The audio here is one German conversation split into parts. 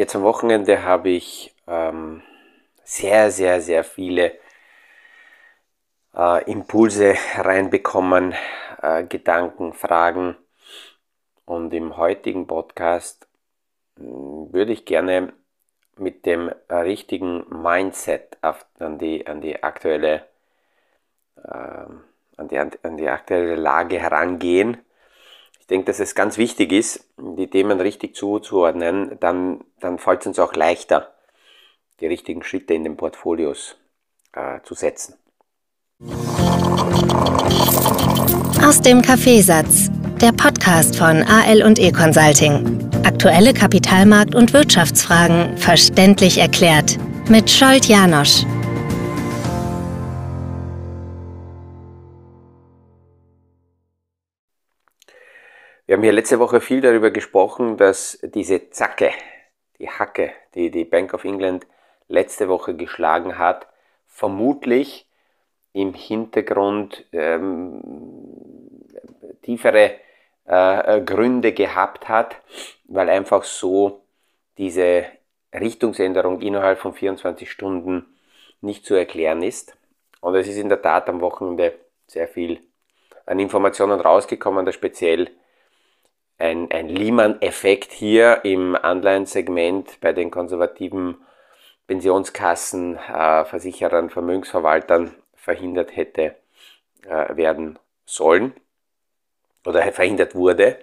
Jetzt am Wochenende habe ich ähm, sehr, sehr, sehr viele äh, Impulse reinbekommen, äh, Gedanken, Fragen. Und im heutigen Podcast äh, würde ich gerne mit dem richtigen Mindset auf, an, die, an die aktuelle ähm, an die, an die aktuelle Lage herangehen denke, dass es ganz wichtig ist, die Themen richtig zuzuordnen, dann, dann fällt es uns auch leichter, die richtigen Schritte in den Portfolios äh, zu setzen. Aus dem Kaffeesatz, der Podcast von AL und E Consulting. Aktuelle Kapitalmarkt- und Wirtschaftsfragen verständlich erklärt mit Scholt Janosch. Wir haben hier letzte Woche viel darüber gesprochen, dass diese Zacke, die Hacke, die die Bank of England letzte Woche geschlagen hat, vermutlich im Hintergrund ähm, tiefere äh, Gründe gehabt hat, weil einfach so diese Richtungsänderung innerhalb von 24 Stunden nicht zu erklären ist. Und es ist in der Tat am Wochenende sehr viel an Informationen rausgekommen, dass speziell ein, ein Lehman-Effekt hier im Anleihensegment bei den konservativen Pensionskassen, äh, Versicherern, Vermögensverwaltern verhindert hätte äh, werden sollen oder verhindert wurde.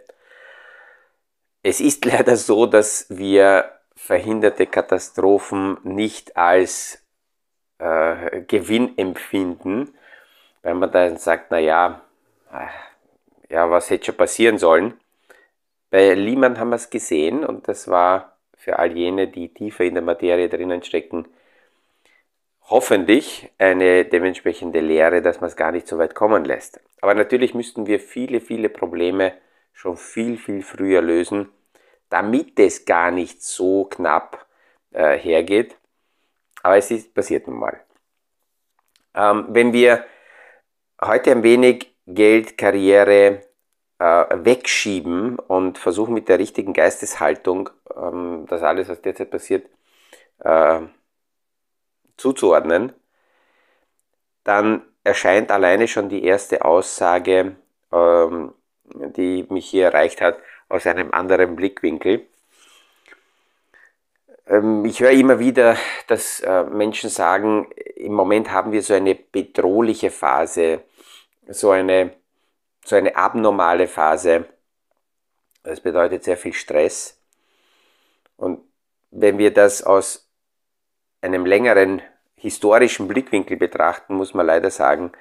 Es ist leider so, dass wir verhinderte Katastrophen nicht als äh, Gewinn empfinden, weil man dann sagt, na ja, äh, ja, was hätte schon passieren sollen? Bei Lehman haben wir es gesehen und das war für all jene, die tiefer in der Materie drinnen stecken, hoffentlich eine dementsprechende Lehre, dass man es gar nicht so weit kommen lässt. Aber natürlich müssten wir viele, viele Probleme schon viel, viel früher lösen, damit es gar nicht so knapp äh, hergeht. Aber es ist passiert nun mal. Ähm, wenn wir heute ein wenig Geld, Karriere, wegschieben und versuchen mit der richtigen Geisteshaltung ähm, das alles, was derzeit passiert, äh, zuzuordnen, dann erscheint alleine schon die erste Aussage, ähm, die mich hier erreicht hat, aus einem anderen Blickwinkel. Ähm, ich höre immer wieder, dass äh, Menschen sagen, im Moment haben wir so eine bedrohliche Phase, so eine so eine abnormale Phase. Das bedeutet sehr viel Stress. Und wenn wir das aus einem längeren historischen Blickwinkel betrachten, muss man leider sagen,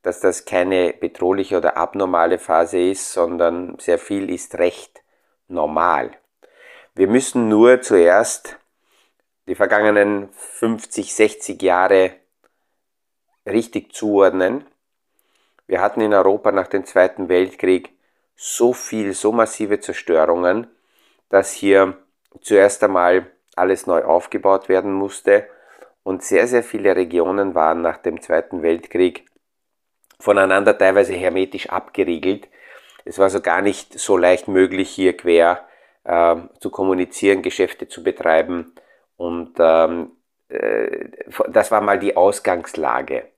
dass das keine bedrohliche oder abnormale Phase ist, sondern sehr viel ist recht normal. Wir müssen nur zuerst die vergangenen 50, 60 Jahre richtig zuordnen wir hatten in Europa nach dem Zweiten Weltkrieg so viel, so massive Zerstörungen, dass hier zuerst einmal alles neu aufgebaut werden musste und sehr, sehr viele Regionen waren nach dem Zweiten Weltkrieg voneinander teilweise hermetisch abgeriegelt. Es war so gar nicht so leicht möglich, hier quer äh, zu kommunizieren, Geschäfte zu betreiben und ähm, äh, das war mal die Ausgangslage.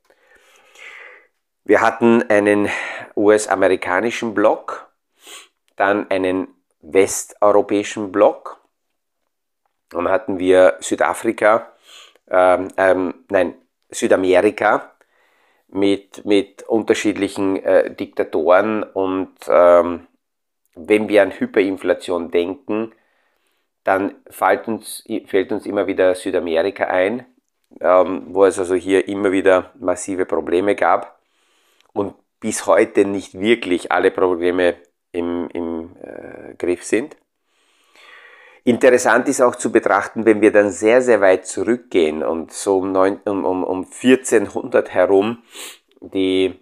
Wir hatten einen US-amerikanischen Block, dann einen westeuropäischen Block, dann hatten wir Südafrika, ähm, ähm, nein, Südamerika mit, mit unterschiedlichen äh, Diktatoren. Und ähm, wenn wir an Hyperinflation denken, dann fällt uns, fällt uns immer wieder Südamerika ein, ähm, wo es also hier immer wieder massive Probleme gab und bis heute nicht wirklich alle Probleme im, im äh, Griff sind. Interessant ist auch zu betrachten, wenn wir dann sehr, sehr weit zurückgehen und so um, 9, um, um, um 1400 herum die,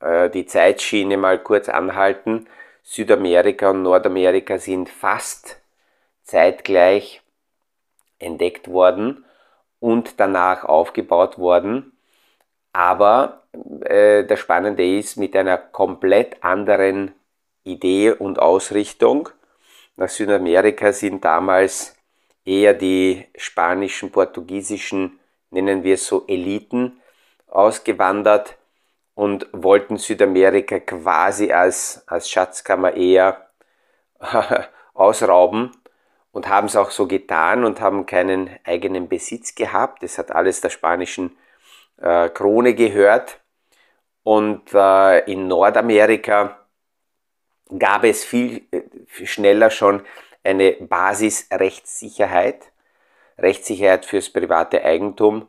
äh, die Zeitschiene mal kurz anhalten. Südamerika und Nordamerika sind fast zeitgleich entdeckt worden und danach aufgebaut worden. Aber äh, das Spannende ist, mit einer komplett anderen Idee und Ausrichtung. Nach Südamerika sind damals eher die spanischen, portugiesischen, nennen wir es so, Eliten ausgewandert und wollten Südamerika quasi als, als Schatzkammer eher ausrauben und haben es auch so getan und haben keinen eigenen Besitz gehabt. Das hat alles der spanischen äh, Krone gehört. Und äh, in Nordamerika gab es viel, viel äh, schneller schon eine Basisrechtssicherheit, Rechtssicherheit fürs private Eigentum.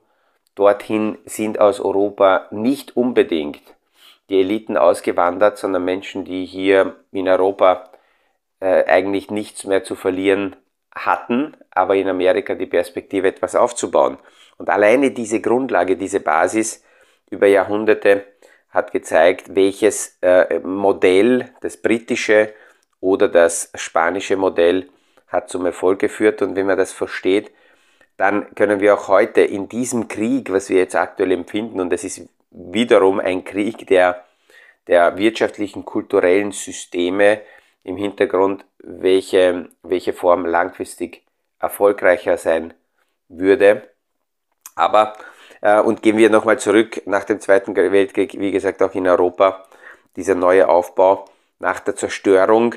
Dorthin sind aus Europa nicht unbedingt die Eliten ausgewandert, sondern Menschen, die hier in Europa äh, eigentlich nichts mehr zu verlieren hatten, aber in Amerika die Perspektive etwas aufzubauen. Und alleine diese Grundlage, diese Basis über Jahrhunderte hat gezeigt, welches äh, Modell, das britische oder das spanische Modell, hat zum Erfolg geführt. Und wenn man das versteht, dann können wir auch heute in diesem Krieg, was wir jetzt aktuell empfinden, und es ist wiederum ein Krieg der, der wirtschaftlichen, kulturellen Systeme im Hintergrund, welche, welche Form langfristig erfolgreicher sein würde. Aber, äh, und gehen wir nochmal zurück nach dem Zweiten Weltkrieg, wie gesagt auch in Europa, dieser neue Aufbau nach der Zerstörung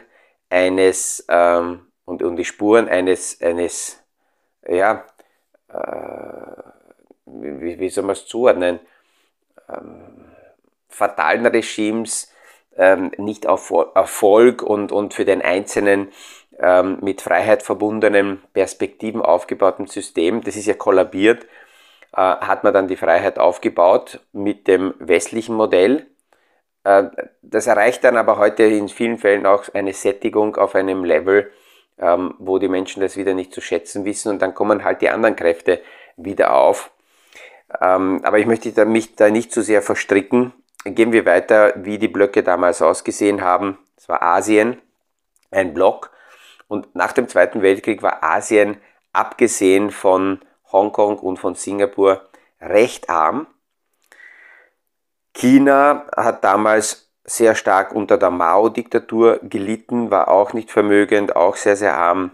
eines ähm, und, und die Spuren eines, eines ja, äh, wie, wie soll man es zuordnen, ähm, fatalen Regimes, ähm, nicht auf Erfolg und, und für den Einzelnen ähm, mit Freiheit verbundenen Perspektiven aufgebauten System, das ist ja kollabiert, hat man dann die Freiheit aufgebaut mit dem westlichen Modell. Äh, das erreicht dann aber heute in vielen Fällen auch eine Sättigung auf einem Level, ähm, wo die Menschen das wieder nicht zu schätzen wissen und dann kommen halt die anderen Kräfte wieder auf. Ähm, aber ich möchte mich da nicht zu sehr verstricken. Gehen wir weiter, wie die Blöcke damals ausgesehen haben. Es war Asien, ein Block. Und nach dem Zweiten Weltkrieg war Asien, abgesehen von Hongkong und von Singapur, recht arm. China hat damals sehr stark unter der Mao-Diktatur gelitten, war auch nicht vermögend, auch sehr, sehr arm.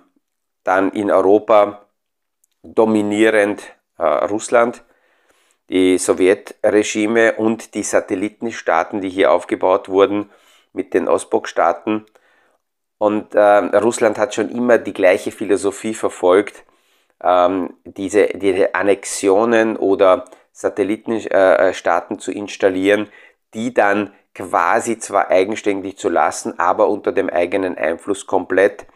Dann in Europa dominierend äh, Russland, die Sowjetregime und die Satellitenstaaten, die hier aufgebaut wurden mit den Ostblockstaaten. Und äh, Russland hat schon immer die gleiche Philosophie verfolgt, ähm, diese, diese Annexionen oder Satellitenstaaten äh, zu installieren, die dann quasi zwar eigenständig zu lassen, aber unter dem eigenen Einfluss komplett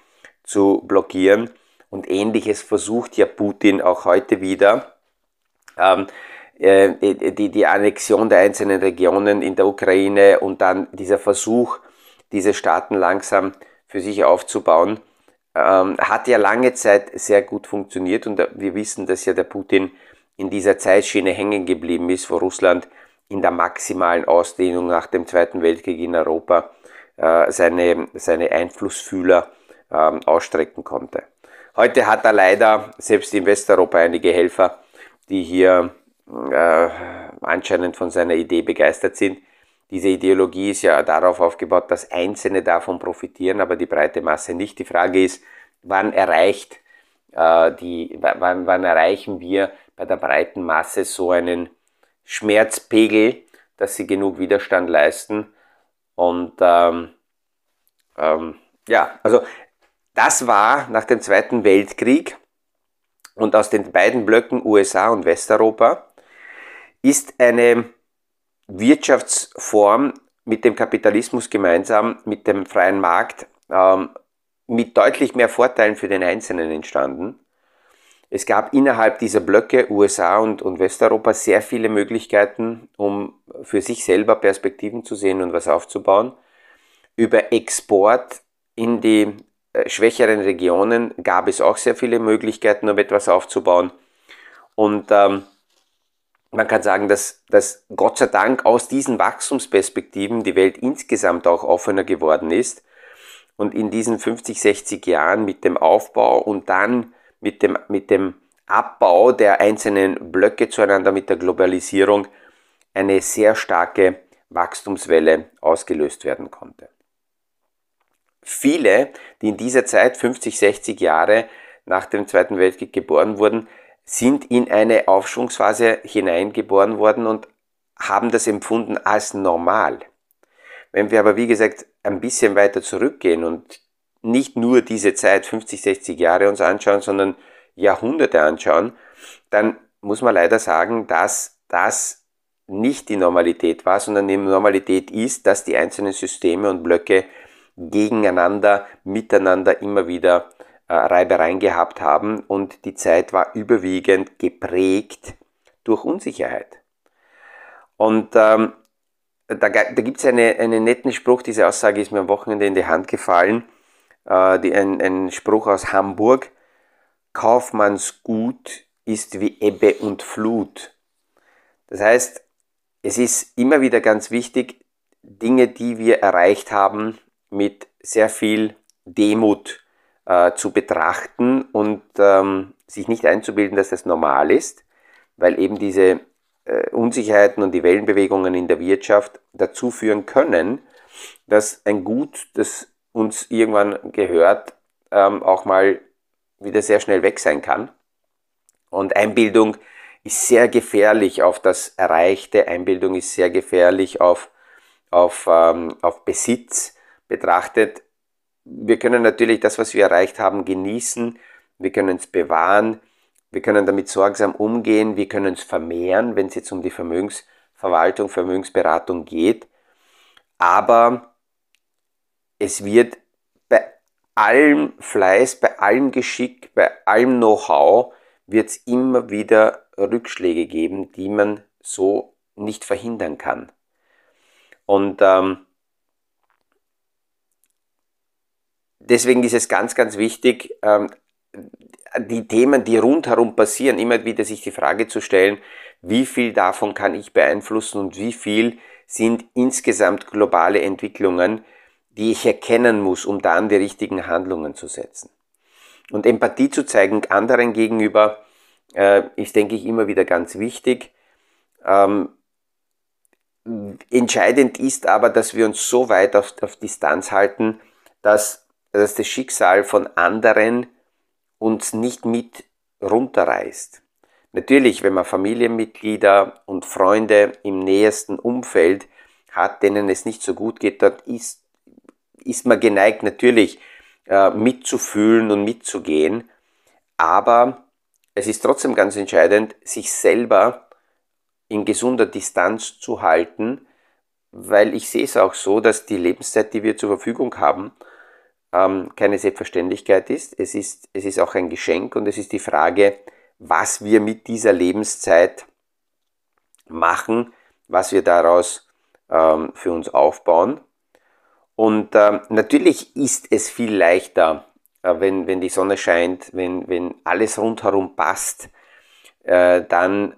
zu blockieren. Und ähnliches versucht ja Putin auch heute wieder. Ähm, äh, die, die Annexion der einzelnen Regionen in der Ukraine und dann dieser Versuch, diese Staaten langsam für sich aufzubauen, ähm, hat ja lange Zeit sehr gut funktioniert und wir wissen, dass ja der Putin in dieser Zeitschiene hängen geblieben ist, wo Russland in der maximalen Ausdehnung nach dem Zweiten Weltkrieg in Europa äh, seine, seine Einflussfühler äh, ausstrecken konnte. Heute hat er leider selbst in Westeuropa einige Helfer, die hier äh, anscheinend von seiner Idee begeistert sind. Diese Ideologie ist ja darauf aufgebaut, dass Einzelne davon profitieren, aber die breite Masse nicht. Die Frage ist, wann erreicht äh, die, wann, wann erreichen wir bei der breiten Masse so einen Schmerzpegel, dass sie genug Widerstand leisten. Und ähm, ähm, ja, also das war nach dem Zweiten Weltkrieg und aus den beiden Blöcken USA und Westeuropa ist eine Wirtschaftsform mit dem Kapitalismus gemeinsam, mit dem freien Markt, ähm, mit deutlich mehr Vorteilen für den Einzelnen entstanden. Es gab innerhalb dieser Blöcke USA und, und Westeuropa sehr viele Möglichkeiten, um für sich selber Perspektiven zu sehen und was aufzubauen. Über Export in die äh, schwächeren Regionen gab es auch sehr viele Möglichkeiten, um etwas aufzubauen. Und ähm, man kann sagen, dass, dass Gott sei Dank aus diesen Wachstumsperspektiven die Welt insgesamt auch offener geworden ist. Und in diesen 50, 60 Jahren mit dem Aufbau und dann mit dem, mit dem Abbau der einzelnen Blöcke zueinander, mit der Globalisierung, eine sehr starke Wachstumswelle ausgelöst werden konnte. Viele, die in dieser Zeit 50, 60 Jahre nach dem Zweiten Weltkrieg geboren wurden, sind in eine Aufschwungsphase hineingeboren worden und haben das empfunden als normal. Wenn wir aber, wie gesagt, ein bisschen weiter zurückgehen und nicht nur diese Zeit 50, 60 Jahre uns anschauen, sondern Jahrhunderte anschauen, dann muss man leider sagen, dass das nicht die Normalität war, sondern die Normalität ist, dass die einzelnen Systeme und Blöcke gegeneinander, miteinander immer wieder Reibereien gehabt haben und die Zeit war überwiegend geprägt durch Unsicherheit. Und ähm, da, da gibt es eine, einen netten Spruch, diese Aussage ist mir am Wochenende in die Hand gefallen, äh, die, ein, ein Spruch aus Hamburg, Kaufmannsgut ist wie Ebbe und Flut. Das heißt, es ist immer wieder ganz wichtig, Dinge, die wir erreicht haben, mit sehr viel Demut äh, zu betrachten und ähm, sich nicht einzubilden, dass das normal ist, weil eben diese äh, Unsicherheiten und die Wellenbewegungen in der Wirtschaft dazu führen können, dass ein Gut, das uns irgendwann gehört, ähm, auch mal wieder sehr schnell weg sein kann. Und Einbildung ist sehr gefährlich auf das Erreichte, Einbildung ist sehr gefährlich auf, auf, ähm, auf Besitz betrachtet. Wir können natürlich das, was wir erreicht haben, genießen, wir können es bewahren, wir können damit sorgsam umgehen, wir können es vermehren, wenn es jetzt um die Vermögensverwaltung, Vermögensberatung geht. Aber es wird bei allem Fleiß, bei allem Geschick, bei allem Know-how, wird es immer wieder Rückschläge geben, die man so nicht verhindern kann. Und ähm, deswegen ist es ganz, ganz wichtig, ähm, die Themen, die rundherum passieren, immer wieder sich die Frage zu stellen, wie viel davon kann ich beeinflussen und wie viel sind insgesamt globale Entwicklungen, die ich erkennen muss, um dann die richtigen Handlungen zu setzen. Und Empathie zu zeigen anderen gegenüber äh, ist, denke ich, immer wieder ganz wichtig. Ähm, entscheidend ist aber, dass wir uns so weit auf, auf Distanz halten, dass, dass das Schicksal von anderen uns nicht mit runterreißt. Natürlich, wenn man Familienmitglieder und Freunde im nähersten Umfeld hat, denen es nicht so gut geht, dort ist, ist man geneigt natürlich äh, mitzufühlen und mitzugehen. Aber es ist trotzdem ganz entscheidend, sich selber in gesunder Distanz zu halten, weil ich sehe es auch so, dass die Lebenszeit, die wir zur Verfügung haben, ähm, keine Selbstverständlichkeit ist. Es, ist. es ist auch ein Geschenk und es ist die Frage, was wir mit dieser Lebenszeit machen, was wir daraus ähm, für uns aufbauen. Und ähm, natürlich ist es viel leichter, äh, wenn, wenn die Sonne scheint, wenn, wenn alles rundherum passt, äh, dann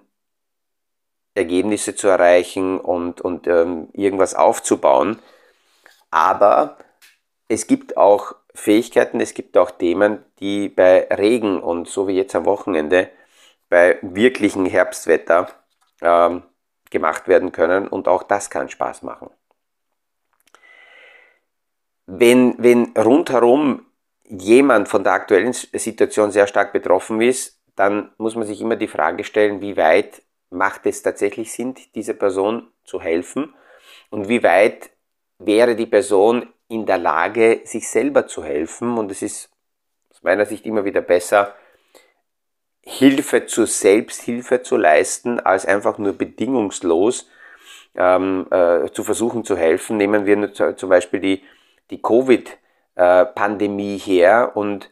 Ergebnisse zu erreichen und, und ähm, irgendwas aufzubauen. Aber es gibt auch Fähigkeiten, es gibt auch Themen, die bei Regen und so wie jetzt am Wochenende bei wirklichem Herbstwetter ähm, gemacht werden können und auch das kann Spaß machen. Wenn, wenn rundherum jemand von der aktuellen Situation sehr stark betroffen ist, dann muss man sich immer die Frage stellen, wie weit macht es tatsächlich Sinn, dieser Person zu helfen und wie weit wäre die Person in der Lage, sich selber zu helfen. Und es ist aus meiner Sicht immer wieder besser, Hilfe zur Selbsthilfe zu leisten, als einfach nur bedingungslos ähm, äh, zu versuchen zu helfen. Nehmen wir zum Beispiel die, die Covid-Pandemie her und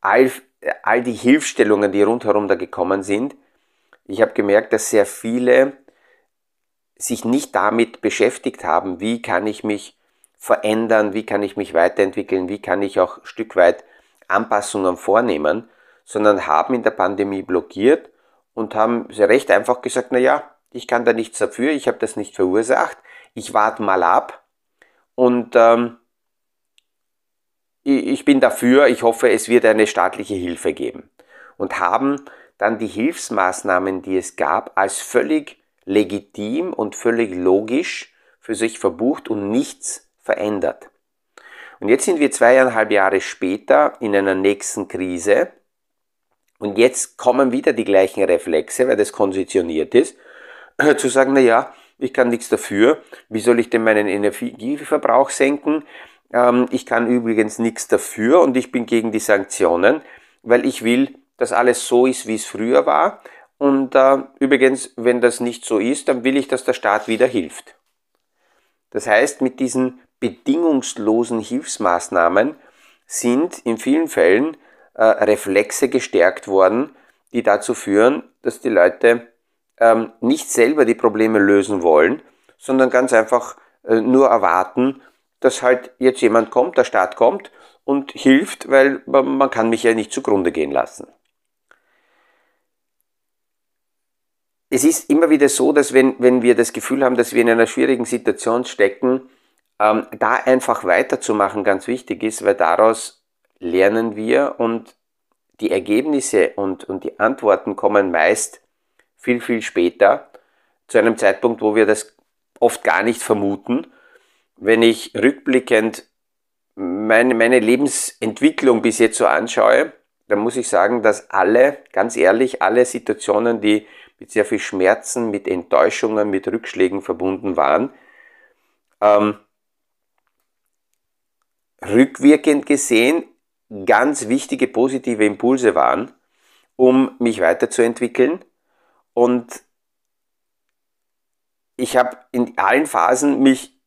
all, all die Hilfstellungen, die rundherum da gekommen sind. Ich habe gemerkt, dass sehr viele sich nicht damit beschäftigt haben, wie kann ich mich verändern, wie kann ich mich weiterentwickeln, wie kann ich auch Stück weit Anpassungen vornehmen, sondern haben in der Pandemie blockiert und haben recht einfach gesagt, na ja, ich kann da nichts dafür, ich habe das nicht verursacht, ich warte mal ab und ähm, ich bin dafür, ich hoffe, es wird eine staatliche Hilfe geben. Und haben dann die Hilfsmaßnahmen, die es gab, als völlig legitim und völlig logisch für sich verbucht und nichts verändert. Und jetzt sind wir zweieinhalb Jahre später in einer nächsten Krise Und jetzt kommen wieder die gleichen Reflexe, weil das konditioniert ist, zu sagen, na ja, ich kann nichts dafür. Wie soll ich denn meinen Energieverbrauch senken? Ähm, ich kann übrigens nichts dafür und ich bin gegen die Sanktionen, weil ich will, dass alles so ist, wie es früher war. Und äh, übrigens, wenn das nicht so ist, dann will ich, dass der Staat wieder hilft. Das heißt, mit diesen bedingungslosen Hilfsmaßnahmen sind in vielen Fällen äh, Reflexe gestärkt worden, die dazu führen, dass die Leute ähm, nicht selber die Probleme lösen wollen, sondern ganz einfach äh, nur erwarten, dass halt jetzt jemand kommt, der Staat kommt und hilft, weil man kann mich ja nicht zugrunde gehen lassen. Es ist immer wieder so, dass wenn, wenn wir das Gefühl haben, dass wir in einer schwierigen Situation stecken, ähm, da einfach weiterzumachen ganz wichtig ist, weil daraus lernen wir und die Ergebnisse und, und die Antworten kommen meist viel, viel später, zu einem Zeitpunkt, wo wir das oft gar nicht vermuten. Wenn ich rückblickend meine, meine Lebensentwicklung bis jetzt so anschaue, dann muss ich sagen, dass alle, ganz ehrlich, alle Situationen, die mit sehr viel Schmerzen, mit Enttäuschungen, mit Rückschlägen verbunden waren, ähm, rückwirkend gesehen ganz wichtige positive Impulse waren, um mich weiterzuentwickeln. Und ich habe in allen Phasen mich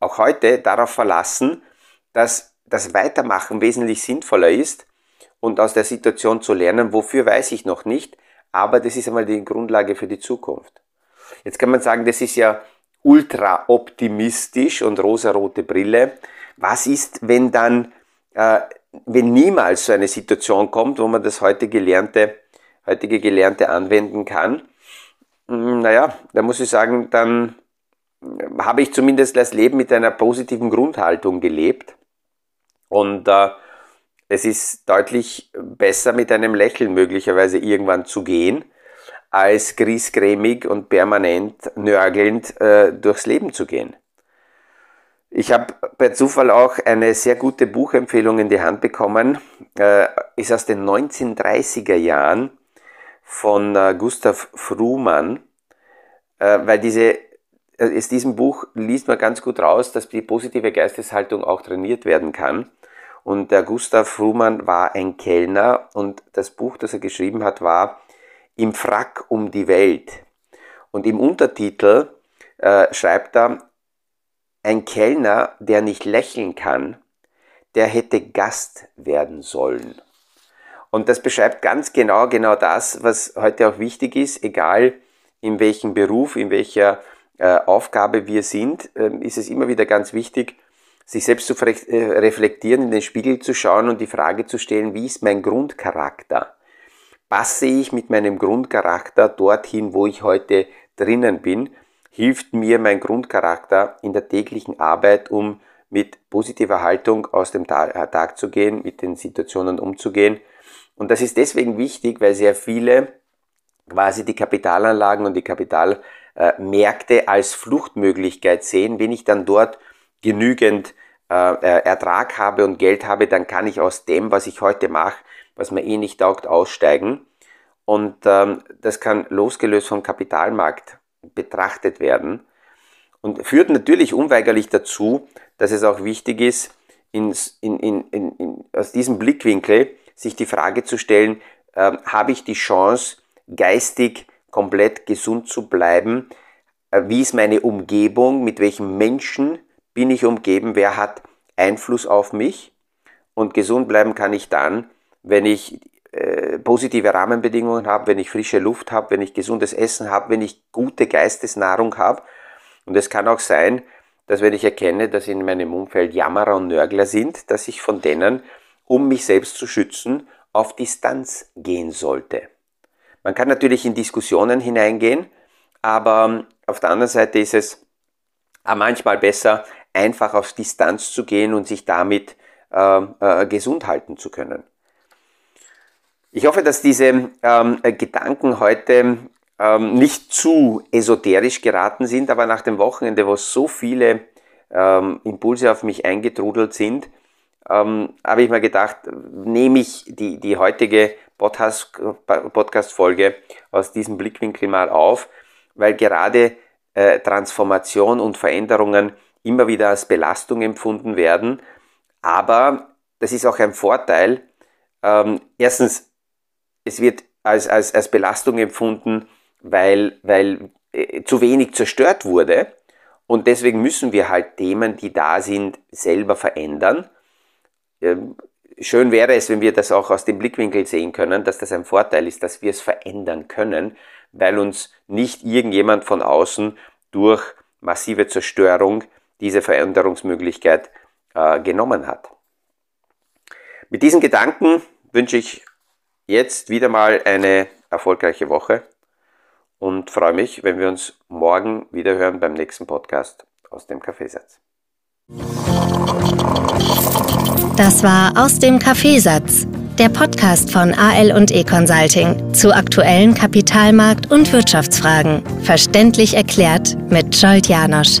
auch heute darauf verlassen, dass das Weitermachen wesentlich sinnvoller ist und aus der Situation zu lernen, wofür weiß ich noch nicht, aber das ist einmal die Grundlage für die Zukunft. Jetzt kann man sagen, das ist ja ultra optimistisch und rosarote Brille. Was ist, wenn dann äh, wenn niemals so eine Situation kommt, wo man das heute gelernte, heutige Gelernte anwenden kann, hm, naja, da muss ich sagen, dann habe ich zumindest das Leben mit einer positiven Grundhaltung gelebt. Und äh, es ist deutlich besser, mit einem Lächeln möglicherweise irgendwann zu gehen, als griesgrämig und permanent nörgelnd äh, durchs Leben zu gehen. Ich habe per Zufall auch eine sehr gute Buchempfehlung in die Hand bekommen. Äh, ist aus den 1930er Jahren von äh, Gustav Fruhmann, äh, weil diese, äh, aus diesem Buch liest man ganz gut raus, dass die positive Geisteshaltung auch trainiert werden kann. Und der Gustav Fruhmann war ein Kellner und das Buch, das er geschrieben hat, war Im Frack um die Welt. Und im Untertitel äh, schreibt er, ein Kellner, der nicht lächeln kann, der hätte Gast werden sollen. Und das beschreibt ganz genau, genau das, was heute auch wichtig ist, egal in welchem Beruf, in welcher äh, Aufgabe wir sind, äh, ist es immer wieder ganz wichtig, sich selbst zu äh, reflektieren, in den Spiegel zu schauen und die Frage zu stellen, wie ist mein Grundcharakter? Passe ich mit meinem Grundcharakter dorthin, wo ich heute drinnen bin? Hilft mir mein Grundcharakter in der täglichen Arbeit, um mit positiver Haltung aus dem äh, Tag zu gehen, mit den Situationen umzugehen. Und das ist deswegen wichtig, weil sehr viele quasi die Kapitalanlagen und die Kapitalmärkte als Fluchtmöglichkeit sehen. Wenn ich dann dort genügend äh, äh, Ertrag habe und Geld habe, dann kann ich aus dem, was ich heute mache, was mir eh nicht taugt, aussteigen. Und ähm, das kann losgelöst vom Kapitalmarkt betrachtet werden und führt natürlich unweigerlich dazu, dass es auch wichtig ist, in, in, in, aus diesem Blickwinkel sich die Frage zu stellen, äh, habe ich die Chance, geistig komplett gesund zu bleiben? Äh, wie ist meine Umgebung? Mit welchen Menschen bin ich umgeben? Wer hat Einfluss auf mich? Und gesund bleiben kann ich dann, wenn ich äh, positive Rahmenbedingungen habe, wenn ich frische Luft habe, wenn ich gesundes Essen habe, wenn ich gute Geistesnahrung habe. Und es kann auch sein, dass wenn ich erkenne, dass in meinem Umfeld Jammerer und Nörgler sind, dass ich von denen, um mich selbst zu schützen, auf Distanz gehen sollte. Man kann natürlich in Diskussionen hineingehen, aber auf der anderen Seite ist es manchmal besser, einfach auf Distanz zu gehen und sich damit äh, äh, gesund halten zu können. Ich hoffe, dass diese ähm, Gedanken heute ähm, nicht zu esoterisch geraten sind, aber nach dem Wochenende, wo so viele ähm, Impulse auf mich eingetrudelt sind, ähm, habe ich mir gedacht, nehme ich die, die heutige Podcast-Folge aus diesem Blickwinkel mal auf, weil gerade äh, Transformation und Veränderungen immer wieder als Belastung empfunden werden. Aber das ist auch ein Vorteil. Ähm, erstens, es wird als, als, als Belastung empfunden, weil, weil äh, zu wenig zerstört wurde. Und deswegen müssen wir halt Themen, die da sind, selber verändern. Ähm, schön wäre es, wenn wir das auch aus dem Blickwinkel sehen können, dass das ein Vorteil ist, dass wir es verändern können, weil uns nicht irgendjemand von außen durch massive Zerstörung diese Veränderungsmöglichkeit äh, genommen hat. Mit diesen Gedanken wünsche ich jetzt wieder mal eine erfolgreiche Woche und freue mich, wenn wir uns morgen wieder hören beim nächsten Podcast aus dem Kaffeesatz. Das war aus dem Kaffeesatz, der Podcast von AL und E Consulting zu aktuellen Kapitalmarkt- und Wirtschaftsfragen, verständlich erklärt mit Scholt Janosch.